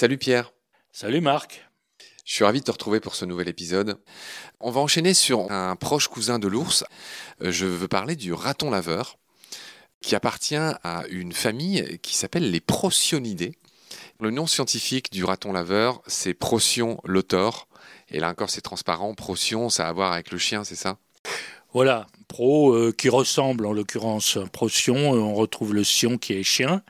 Salut Pierre. Salut Marc. Je suis ravi de te retrouver pour ce nouvel épisode. On va enchaîner sur un proche cousin de l'ours. Je veux parler du raton laveur, qui appartient à une famille qui s'appelle les Procyonidés. Le nom scientifique du raton laveur, c'est Procyon lotor. Et là encore, c'est transparent. Procyon, ça a à voir avec le chien, c'est ça? Voilà, pro euh, qui ressemble en l'occurrence à Procyon. Euh, on retrouve le sion qui est chien.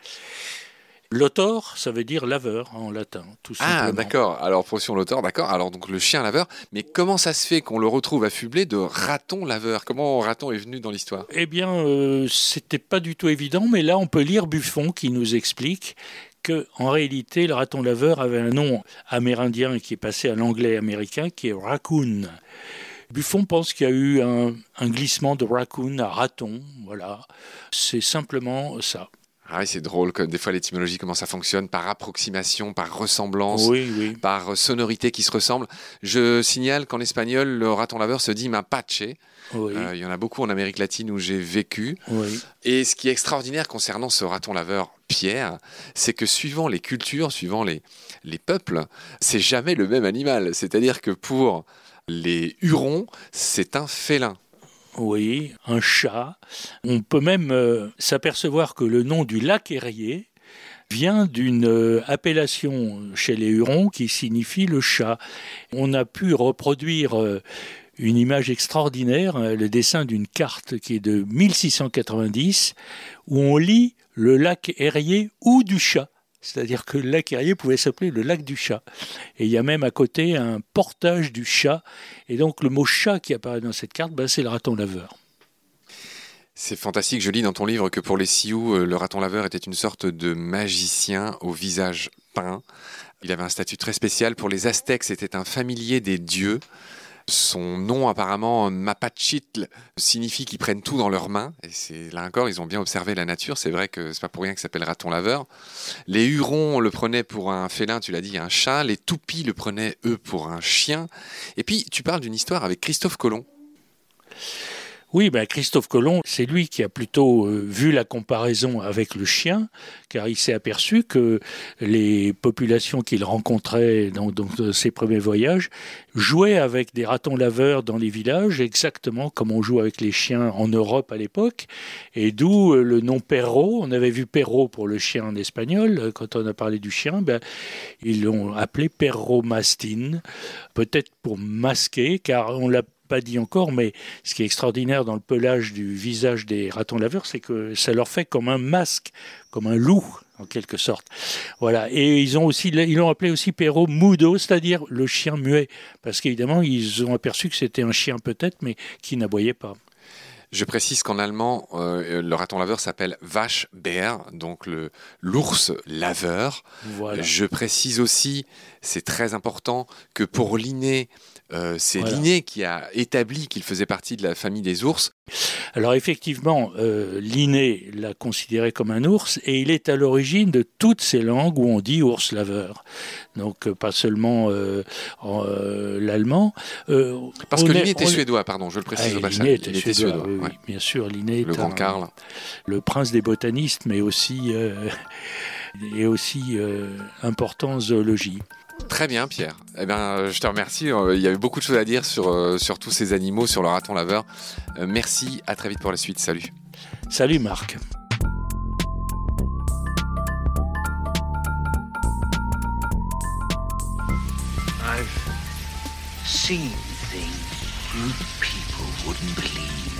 Lotor, ça veut dire laveur en latin, tout ah, simplement. Ah, d'accord. Alors, Procyon lotor, d'accord. Alors, donc le chien laveur. Mais comment ça se fait qu'on le retrouve affublé de raton laveur? Comment raton est venu dans l'histoire? Eh bien, euh, c'était pas du tout évident, mais là, on peut lire Buffon qui nous explique que en réalité, le raton laveur avait un nom amérindien qui est passé à l'anglais américain, qui est raccoon. Buffon pense qu'il y a eu un, un glissement de raccoon à raton. Voilà, c'est simplement ça. Ah oui, c'est drôle que des fois l'étymologie, comment ça fonctionne, par approximation, par ressemblance, par sonorité qui se ressemble. Je signale qu'en espagnol, le raton laveur se dit mapache. Euh, il y en a beaucoup en Amérique latine où j'ai vécu. Et ce qui est extraordinaire concernant ce raton laveur, Pierre, c'est que suivant les cultures, suivant les, les peuples, c'est jamais le même animal. C'est-à-dire que pour les Hurons, c'est un félin. Oui, un chat. On peut même euh, s'apercevoir que le nom du lac Erie vient d'une euh, appellation chez les Hurons qui signifie le chat. On a pu reproduire euh, une image extraordinaire, le dessin d'une carte qui est de 1690, où on lit le lac Erie ou du chat. C'est-à-dire que le lac Erie pouvait s'appeler le lac du chat. Et il y a même à côté un portage du chat. Et donc le mot chat qui apparaît dans cette carte, ben, c'est le raton laveur. C'est fantastique, je lis dans ton livre que pour les Sioux, euh, le raton laveur était une sorte de magicien au visage peint. Il avait un statut très spécial. Pour les Aztèques, c'était un familier des dieux. Son nom apparemment Mapachitl signifie qu'ils prennent tout dans leurs mains. Et là encore, ils ont bien observé la nature. C'est vrai que c'est pas pour rien qu'il s'appelle raton laveur. Les Hurons le prenaient pour un félin, tu l'as dit, un chat. Les Toupis le prenaient eux pour un chien. Et puis tu parles d'une histoire avec Christophe Colomb. Oui, ben Christophe Colomb, c'est lui qui a plutôt euh, vu la comparaison avec le chien, car il s'est aperçu que les populations qu'il rencontrait dans, ses premiers voyages jouaient avec des ratons laveurs dans les villages, exactement comme on joue avec les chiens en Europe à l'époque, et d'où euh, le nom perro. On avait vu perro pour le chien en espagnol, euh, quand on a parlé du chien, ben, ils l'ont appelé perro mastin, peut-être pour masquer, car on l'a pas dit encore, mais ce qui est extraordinaire dans le pelage du visage des ratons laveurs, c'est que ça leur fait comme un masque, comme un loup en quelque sorte. Voilà. Et ils ont aussi, ils l'ont appelé aussi Perro Mudo, c'est-à-dire le chien muet, parce qu'évidemment ils ont aperçu que c'était un chien peut-être, mais qui n'aboyait pas. Je précise qu'en allemand, euh, le raton laveur s'appelle Vache Bär, donc le l'ours laveur. Je précise aussi, c'est très important, que pour Linné, euh, c'est Linné qui a établi qu'il faisait partie de la famille des ours. Alors effectivement, euh, Linné l'a considéré comme un ours et il est à l'origine de toutes ces langues où on dit ours laveur. Donc euh, pas seulement euh, l'allemand. Parce que Linné était suédois, pardon, je le précise ah, Linné était, suédois, oui, bien sûr. Linné le grand Karl. Le prince des botanistes, mais aussi, et aussi important zoologie. Très bien, Pierre. Eh bien, je te remercie. Euh, il y avait beaucoup de choses à dire sur, euh, sur tous ces animaux, sur le raton laveur. Euh, merci. À très vite pour la suite. Salut. Salut, Marc. I've seen things people wouldn't believe.